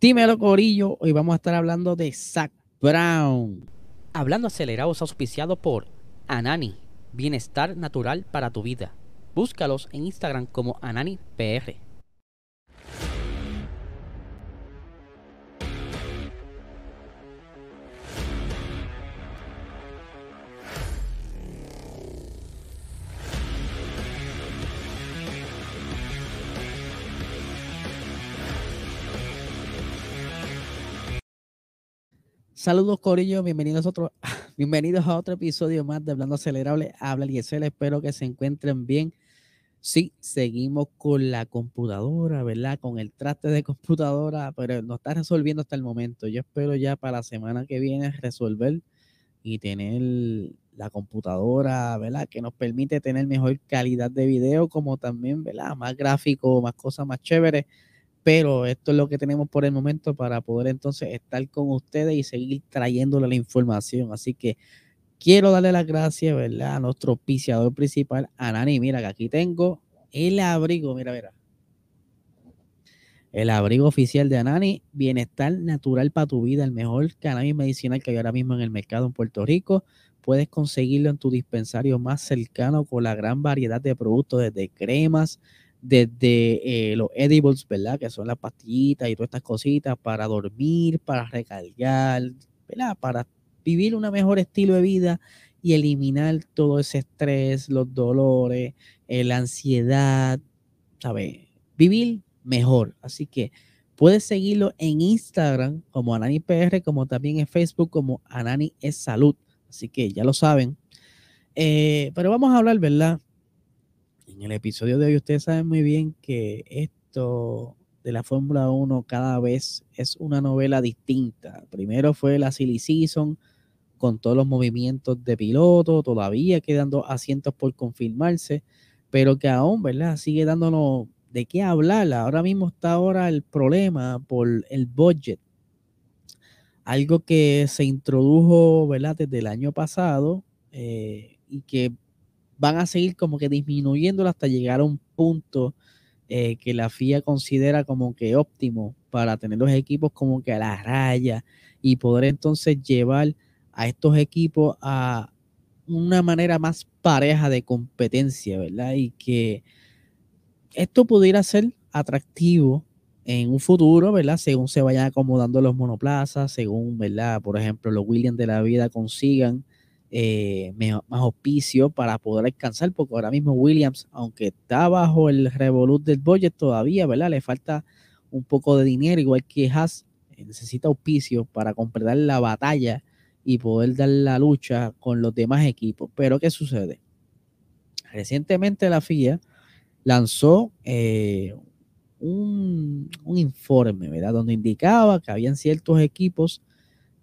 Dímelo, Corillo. Hoy vamos a estar hablando de Zach Brown. Hablando acelerado es auspiciado por Anani, bienestar natural para tu vida. Búscalos en Instagram como AnaniPR. Saludos, Corillo. Bienvenidos a, otro, bienvenidos a otro episodio más de Hablando Acelerable. Habla Liesel. Espero que se encuentren bien. Sí, seguimos con la computadora, ¿verdad? Con el traste de computadora, pero no está resolviendo hasta el momento. Yo espero ya para la semana que viene resolver y tener la computadora, ¿verdad? Que nos permite tener mejor calidad de video, como también, ¿verdad? Más gráfico, más cosas más chéveres pero esto es lo que tenemos por el momento para poder entonces estar con ustedes y seguir trayéndole la información. Así que quiero darle las gracias, ¿verdad? A nuestro auspiciador principal, Anani. Mira que aquí tengo el abrigo, mira, mira. El abrigo oficial de Anani, bienestar natural para tu vida, el mejor cannabis medicinal que hay ahora mismo en el mercado en Puerto Rico. Puedes conseguirlo en tu dispensario más cercano con la gran variedad de productos, desde cremas, desde eh, los edibles, ¿verdad? Que son las pastillitas y todas estas cositas para dormir, para recargar, ¿verdad? Para vivir un mejor estilo de vida y eliminar todo ese estrés, los dolores, eh, la ansiedad, ¿sabes? Vivir mejor. Así que puedes seguirlo en Instagram como AnaniPR, como también en Facebook como Anani es Salud. Así que ya lo saben. Eh, pero vamos a hablar, ¿verdad? En el episodio de hoy ustedes saben muy bien que esto de la Fórmula 1 cada vez es una novela distinta. Primero fue la Silly Season con todos los movimientos de piloto, todavía quedando asientos por confirmarse, pero que aún, ¿verdad? Sigue dándonos de qué hablar. Ahora mismo está ahora el problema por el budget. Algo que se introdujo, ¿verdad? Desde el año pasado eh, y que van a seguir como que disminuyéndolo hasta llegar a un punto eh, que la FIA considera como que óptimo para tener los equipos como que a la raya y poder entonces llevar a estos equipos a una manera más pareja de competencia, ¿verdad? Y que esto pudiera ser atractivo en un futuro, ¿verdad? Según se vayan acomodando los monoplazas, según, ¿verdad? Por ejemplo, los Williams de la vida consigan eh, más auspicio para poder alcanzar, porque ahora mismo Williams, aunque está bajo el revolut del budget todavía, ¿verdad? Le falta un poco de dinero, igual que Haas, eh, necesita auspicio para completar la batalla y poder dar la lucha con los demás equipos. Pero ¿qué sucede? Recientemente la FIA lanzó eh, un, un, informe, ¿verdad? Donde indicaba que habían ciertos equipos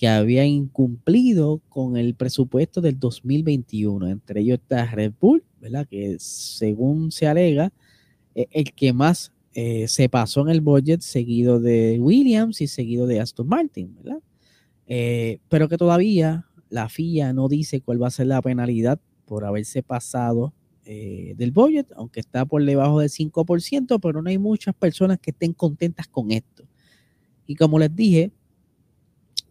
que había incumplido con el presupuesto del 2021. Entre ellos está Red Bull, ¿verdad? Que según se alega, e, el que más eh, se pasó en el budget, seguido de Williams y seguido de Aston Martin, ¿verdad? Eh, pero que todavía la FIA no dice cuál va a ser la penalidad por haberse pasado eh, del budget, aunque está por debajo del 5%, pero no hay muchas personas que estén contentas con esto. Y como les dije,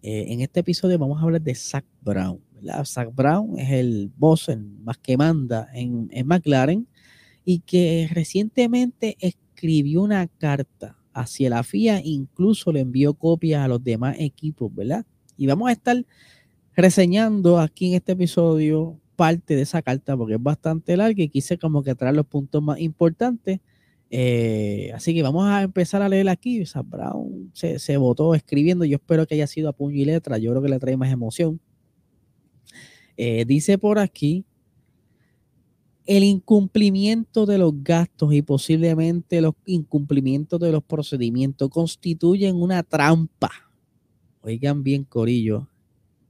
eh, en este episodio vamos a hablar de Zach Brown. Zach Brown es el boss más que manda en, McLaren y que recientemente escribió una carta hacia la FIA, incluso le envió copias a los demás equipos, ¿verdad? Y vamos a estar reseñando aquí en este episodio parte de esa carta porque es bastante larga y quise como que traer los puntos más importantes eh, así que vamos a empezar a leer aquí. O Brown se, votó escribiendo. Yo espero que haya sido a puño y letra. Yo creo que le trae más emoción. Eh, dice por aquí el incumplimiento de los gastos y posiblemente los incumplimientos de los procedimientos constituyen una trampa. Oigan bien, Corillo,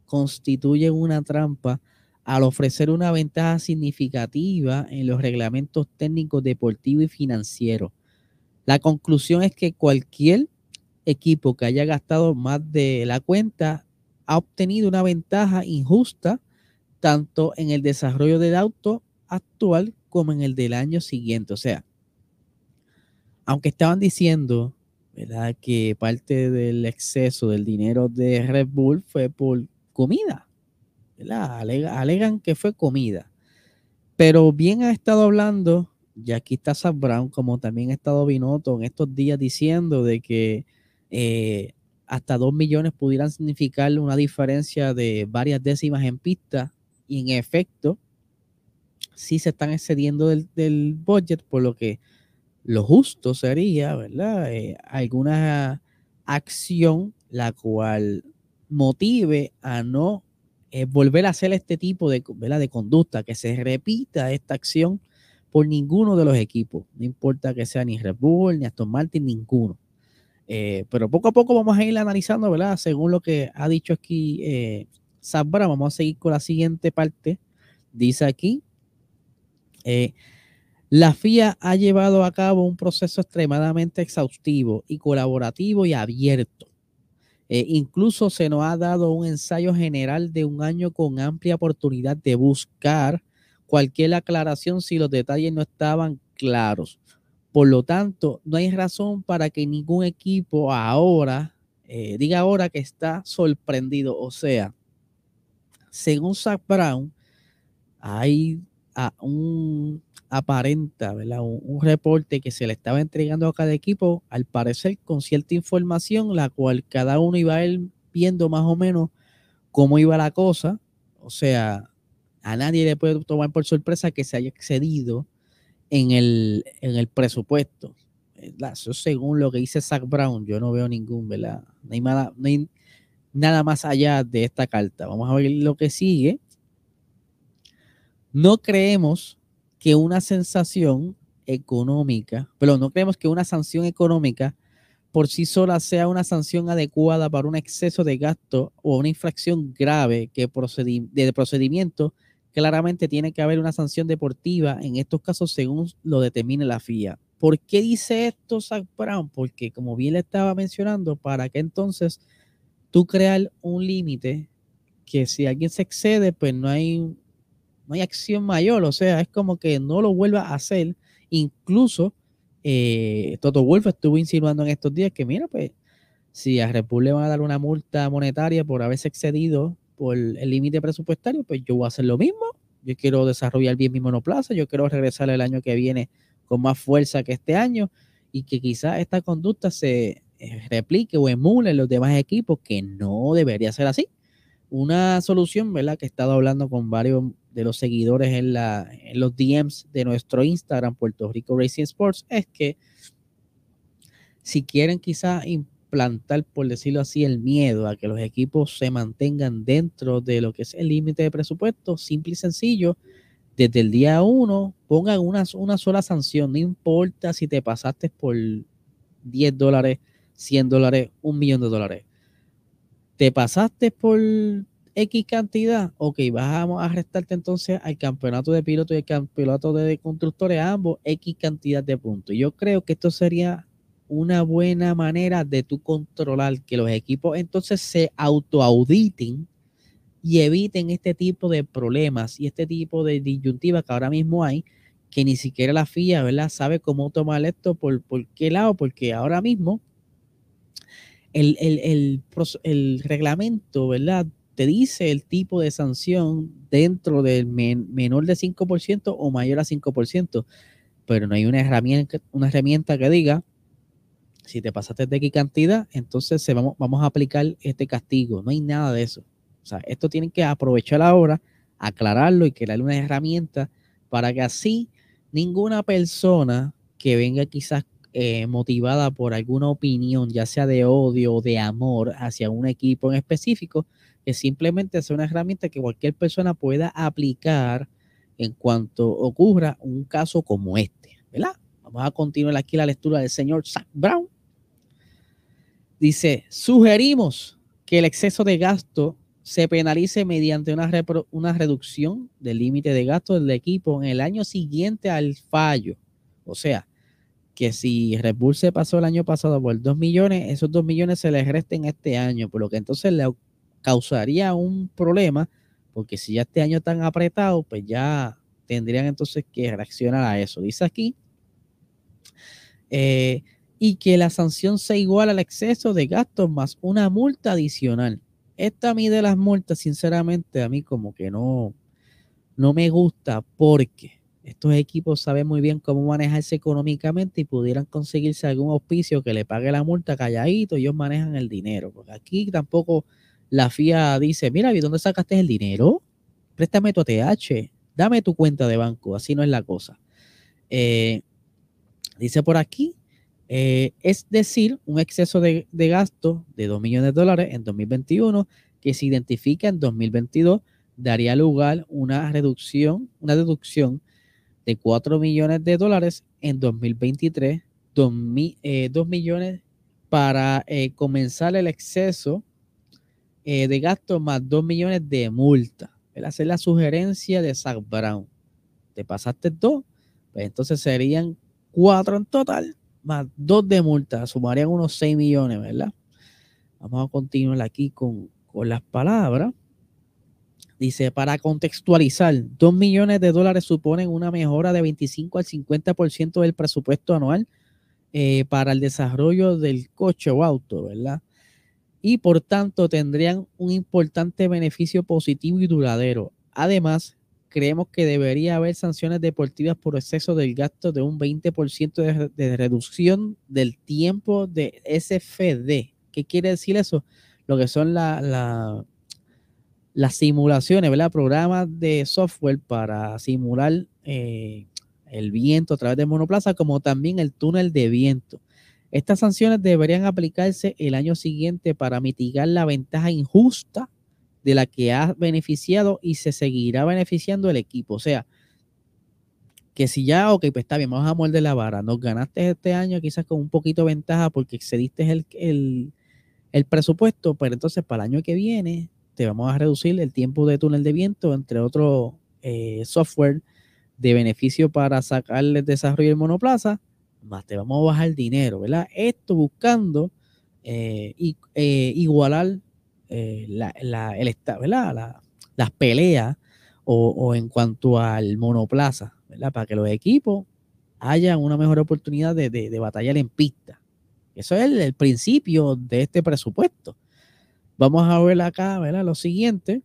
constituyen una trampa al ofrecer una ventaja significativa en los reglamentos técnicos deportivos y financieros. La conclusión es que cualquier equipo que haya gastado más de la cuenta ha obtenido una ventaja injusta tanto en el desarrollo del auto actual como en el del año siguiente. O sea, aunque estaban diciendo ¿verdad? Que parte del exceso del dinero de Red Bull fue por comida, ¿verdad? alegan que fue comida. Pero bien ha estado hablando, y aquí está Sam Brown, como también ha estado Binotto en estos días diciendo de que eh, hasta 2 millones pudieran significar una diferencia de varias décimas en pista y en efecto sí se están excediendo del, budget, por lo que lo justo sería, ¿verdad? Eh, alguna acción la cual motive a no eh, volver a hacer este tipo de, de conducta, que se repita esta acción por ninguno de los equipos, no importa que sea ni Red Bull, ni Aston Martin, ninguno. Eh, pero poco a poco vamos a ir analizando, ¿verdad? Según lo que ha dicho aquí eh, vamos a seguir con la siguiente parte. Dice aquí, eh, la FIA ha llevado a cabo un proceso extremadamente exhaustivo y colaborativo y abierto eh, incluso se nos ha dado un ensayo general de un año con amplia oportunidad de buscar cualquier aclaración si los detalles no estaban claros. Por lo tanto, no hay razón para que ningún equipo ahora eh, diga ahora que está sorprendido. O sea, según Zach Brown, hay un aparenta, ¿verdad? Un, reporte que se le estaba entregando a cada equipo, al parecer con cierta información, la cual cada uno iba a ir viendo más o menos cómo iba la cosa. O sea, a nadie le puede tomar por sorpresa que se haya excedido en el, en el presupuesto. Eso según lo que dice Zach Brown, yo no veo ningún, ¿verdad? Nada más allá de esta carta. Vamos a ver lo que sigue. No creemos que una sensación económica, pero no creemos que una sanción económica por sí sola sea una sanción adecuada para un exceso de gasto o una infracción grave que de procedimiento, claramente tiene que haber una sanción deportiva en estos casos según lo determine la FIA. ¿Por qué dice esto Zach Brown? Porque como bien le estaba mencionando, para que entonces tú crear un límite que si alguien se excede, pues no hay no hay acción mayor, o sea, es como que no lo vuelva a hacer. Incluso eh, Toto Wolf estuvo insinuando en estos días que, mira, pues, si a Red Bull le van a dar una multa monetaria por haberse excedido por el límite presupuestario, pues yo voy a hacer lo mismo. Yo quiero desarrollar bien mi monoplaza, yo quiero regresar el año que viene con más fuerza que este año y que quizás esta conducta se eh, replique o emule en los demás equipos, que no debería ser así. Una solución, ¿verdad? Que he estado hablando con varios de los seguidores en, la, en los DMs de nuestro Instagram, Puerto Rico Racing Sports, es que si quieren quizá implantar, por decirlo así, el miedo a que los equipos se mantengan dentro de lo que es el límite de presupuesto, simple y sencillo, desde el día uno pongan una, una sola sanción, no importa si te pasaste por 10 dólares, 100 dólares, un millón de dólares. Te pasaste por X cantidad, ok, vamos a restarte entonces al campeonato de pilotos y al campeonato de constructores, ambos X cantidad de puntos. Yo creo que esto sería una buena manera de tú controlar que los equipos entonces se autoauditen y eviten este tipo de problemas y este tipo de disyuntivas que ahora mismo hay, que ni siquiera la FIA, ¿verdad? Sabe cómo tomar esto, por, por qué lado, porque ahora mismo el, reglamento, ¿verdad? Te dice el tipo de sanción dentro del menor de 5% o mayor a 5%, pero no hay una herramienta, una herramienta que diga, si te pasaste de X cantidad, entonces se vamos, vamos a aplicar este castigo. No hay nada de eso. O sea, esto tienen que aprovechar ahora, aclararlo y crear una herramienta para que así ninguna persona que venga quizás eh, motivada por alguna opinión, ya sea de odio o de amor hacia un equipo en específico, que simplemente sea una herramienta que cualquier persona pueda aplicar en cuanto ocurra un caso como este, ¿verdad? Vamos a continuar aquí la lectura del señor Zach Brown. Dice, sugerimos que el exceso de gasto se penalice mediante una, una reducción del límite de gasto del equipo en el año siguiente al fallo. O sea, que si Red Bull pasó el año pasado por 2 millones, esos 2 millones se les resten este año, por lo que entonces le causaría un problema, porque si ya este año están apretados, pues ya tendrían entonces que reaccionar a eso. Dice aquí, eh, y que la sanción sea igual al exceso de gastos más una multa adicional. Esta a mí de las multas, sinceramente, a mí como que no, no me gusta porque estos equipos saben muy bien cómo manejarse económicamente y pudieran conseguirse algún auspicio que le pague la multa calladito, ellos manejan el dinero. Porque aquí tampoco la FIA dice, mira, ¿y dónde sacaste el dinero? Préstame tu TH, dame tu cuenta de banco, así no es la cosa. Eh, dice por aquí, eh, es decir, un exceso de, gasto de 2 millones de dólares en 2021 que se identifica en 2022 daría lugar una reducción, una deducción de 4 millones de dólares en 2023, 2, eh, millones para eh, comenzar el exceso de gasto más 2 millones de multa. Él hace la sugerencia de Zach Brown. Te pasaste dos, pues entonces serían cuatro en total más dos de multa, sumarían unos 6 millones, ¿verdad? Vamos a continuar aquí con, las palabras. Dice, para contextualizar, 2 millones de dólares suponen una mejora de 25 al 50% del presupuesto anual eh, para el desarrollo del coche o auto, ¿verdad? Y por tanto tendrían un importante beneficio positivo y duradero. Además, creemos que debería haber sanciones deportivas por exceso del gasto de un 20% de, reducción del tiempo de SFD. ¿Qué quiere decir eso? Lo que son las simulaciones, ¿verdad? Programas de software para simular eh, el viento a través de monoplaza, como también el túnel de viento. Estas sanciones deberían aplicarse el año siguiente para mitigar la ventaja injusta de la que ha beneficiado y se seguirá beneficiando el equipo. O sea, que si ya, ok, pues está bien, vamos a morder la vara. Nos ganaste este año quizás con un poquito de ventaja porque excediste el, el, presupuesto, pero entonces para el año que viene te vamos a reducir el tiempo de túnel de viento, entre otros eh, software de beneficio para sacarle el desarrollo del monoplaza, más te vamos a bajar el dinero, ¿verdad? Esto buscando eh, eh, igualar eh, la, el, las peleas o, en cuanto al monoplaza, ¿verdad? Para que los equipos haya una mejor oportunidad de, de, batallar en pista. Eso es el, principio de este presupuesto. Vamos a ver acá, ¿verdad? Lo siguiente.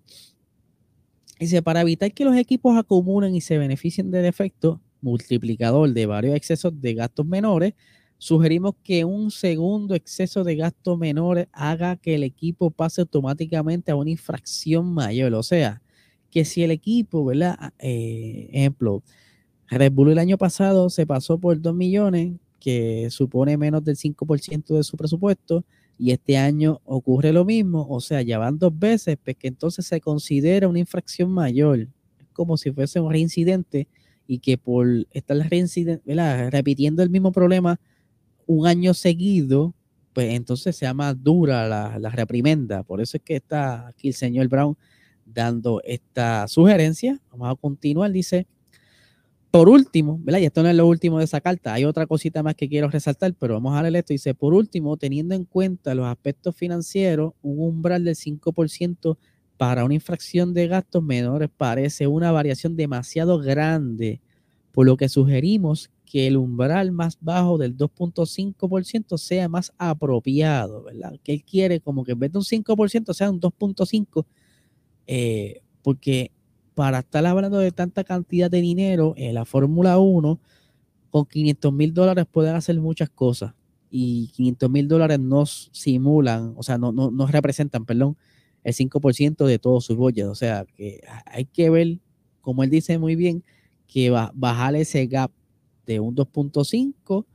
Dice, para evitar que los equipos acumulen y se beneficien del efecto multiplicador de varios excesos de gastos menores, Sugerimos que un segundo exceso de gasto menor haga que el equipo pase automáticamente a una infracción mayor. O sea, que si el equipo, ¿verdad? Ah, eh, ejemplo, Red Bull el año pasado se pasó por 2 millones, que supone menos del 5% de su presupuesto, y este año ocurre lo mismo, o sea, ya van dos veces, pues que entonces se considera una infracción mayor. Como si fuese un reincidente y que por estar repitiendo el mismo problema un año seguido, pues entonces se llama dura la, la, reprimenda. Por eso es que está aquí el señor Brown dando esta sugerencia. Vamos a continuar. Dice, por último, ¿verdad? Y esto no es lo último de esa carta. Hay otra cosita más que quiero resaltar, pero vamos a leer esto. Dice, por último, teniendo en cuenta los aspectos financieros, un umbral del 5% para una infracción de gastos menores parece una variación demasiado grande, por lo que sugerimos que el umbral más bajo del 2.5% sea más apropiado, ¿verdad? Que él quiere como que en vez de un 5% sea un 2.5%, eh, porque para estar hablando de tanta cantidad de dinero en la Fórmula 1, con 500 mil dólares pueden hacer muchas cosas. Y 500 mil dólares no simulan, o sea, no, no, no representan, perdón, el 5% de todos sus bollos. O sea, que hay que ver, como él dice muy bien, que va, bajar ese gap de un 2.5,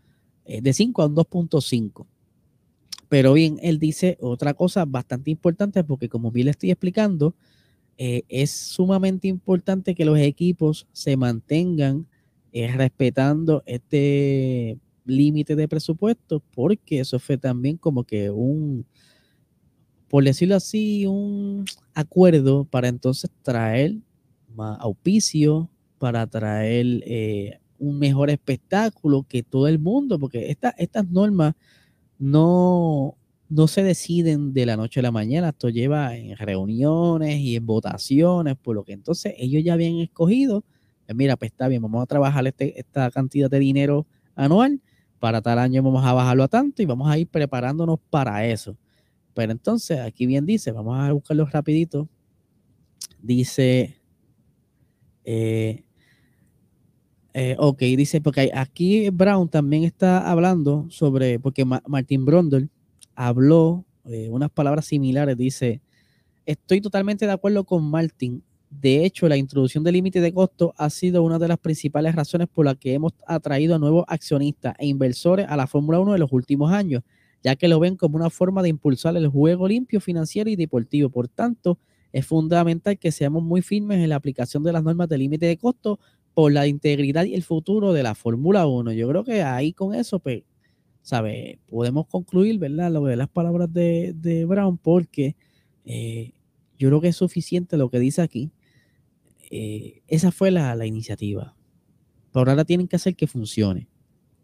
eh, de 5 a un 2.5. Pero bien, él dice otra cosa bastante importante porque como bien le estoy explicando, eh, es sumamente importante que los equipos se mantengan eh, respetando este límite de presupuesto porque eso fue también como que un, por decirlo así, un acuerdo para entonces traer más auspicio, para traer un mejor espectáculo que todo el mundo, porque estas normas no, no se deciden de la noche a la mañana, esto lleva en reuniones y en votaciones, por lo que entonces ellos ya habían escogido, pues mira, pues está bien, vamos a trabajar este, esta cantidad de dinero anual para tal año vamos a bajarlo a tanto y vamos a ir preparándonos para eso. Pero entonces, aquí bien dice, vamos a buscarlo rapidito. Dice, eh, eh, ok, dice, porque aquí Brown también está hablando sobre, porque Martin Brondel habló eh, unas palabras similares, dice, estoy totalmente de acuerdo con Martin. De hecho, la introducción del límite de costo ha sido una de las principales razones por las que hemos atraído a nuevos accionistas e inversores a la Fórmula 1 en los últimos años, ya que lo ven como una forma de impulsar el juego limpio, financiero y deportivo. Por tanto, es fundamental que seamos muy firmes en la aplicación de las normas de límite de costo por la integridad y el futuro de la Fórmula 1. Yo creo que ahí con eso, pues, ¿sabe? Podemos concluir, ¿verdad? Lo de las palabras de, Brown, porque eh, yo creo que es suficiente lo que dice aquí. Eh, esa fue la, la iniciativa. Pero ahora tienen que hacer que funcione.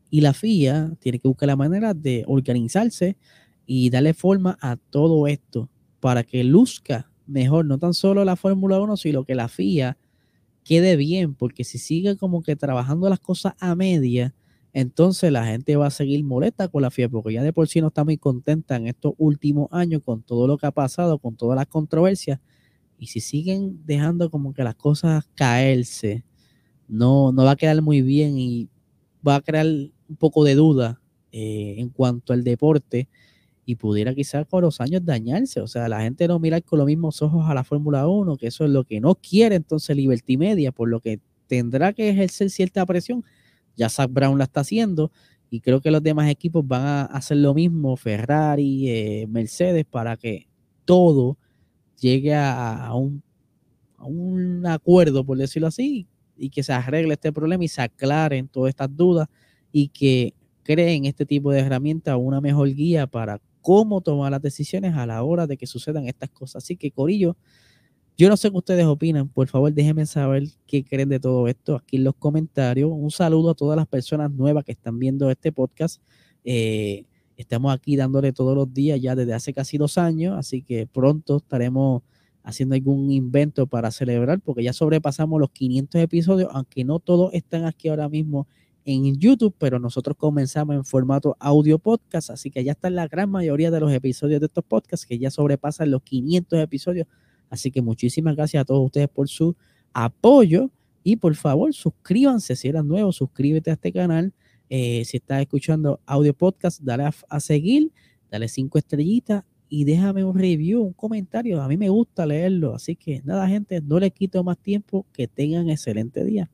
Y la FIA tiene que buscar la manera de organizarse y darle forma a todo esto para que luzca mejor, no tan solo la Fórmula 1, sino que la FIA quede bien, porque si sigue como que trabajando las cosas a media, entonces la gente va a seguir molesta con la FIA, porque ya de por sí no está muy contenta en estos últimos años con todo lo que ha pasado, con todas las controversias, y si siguen dejando como que las cosas caerse, no, no va a quedar muy bien y va a crear un poco de duda eh, en cuanto al deporte y pudiera quizás con los años dañarse. O sea, la gente no mira con los mismos ojos a la Fórmula 1, que eso es lo que no quiere entonces Liberty Media, por lo que tendrá que ejercer cierta presión. Ya Zach Brown la está haciendo y creo que los demás equipos van a hacer lo mismo, Ferrari, eh, Mercedes, para que todo llegue a, un, a un acuerdo, por decirlo así, y que se arregle este problema y se aclaren todas estas dudas y que creen este tipo de herramientas una mejor guía para cómo tomar las decisiones a la hora de que sucedan estas cosas. Así que, Corillo, yo no sé qué ustedes opinan. Por favor, déjenme saber qué creen de todo esto aquí en los comentarios. Un saludo a todas las personas nuevas que están viendo este podcast. Eh, estamos aquí dándole todos los días ya desde hace casi dos años, así que pronto estaremos haciendo algún invento para celebrar, porque ya sobrepasamos los 500 episodios, aunque no todos están aquí ahora mismo en YouTube, pero nosotros comenzamos en formato audio podcast, así que ya están la gran mayoría de los episodios de estos podcasts que ya sobrepasan los 500 episodios. Así que muchísimas gracias a todos ustedes por su apoyo y por favor suscríbanse si eres nuevo, suscríbete a este canal. Eh, si estás escuchando audio podcast, dale a, seguir, dale cinco estrellitas y déjame un review, un comentario. A mí me gusta leerlo. Así que nada, gente, no les quito más tiempo. Que tengan excelente día.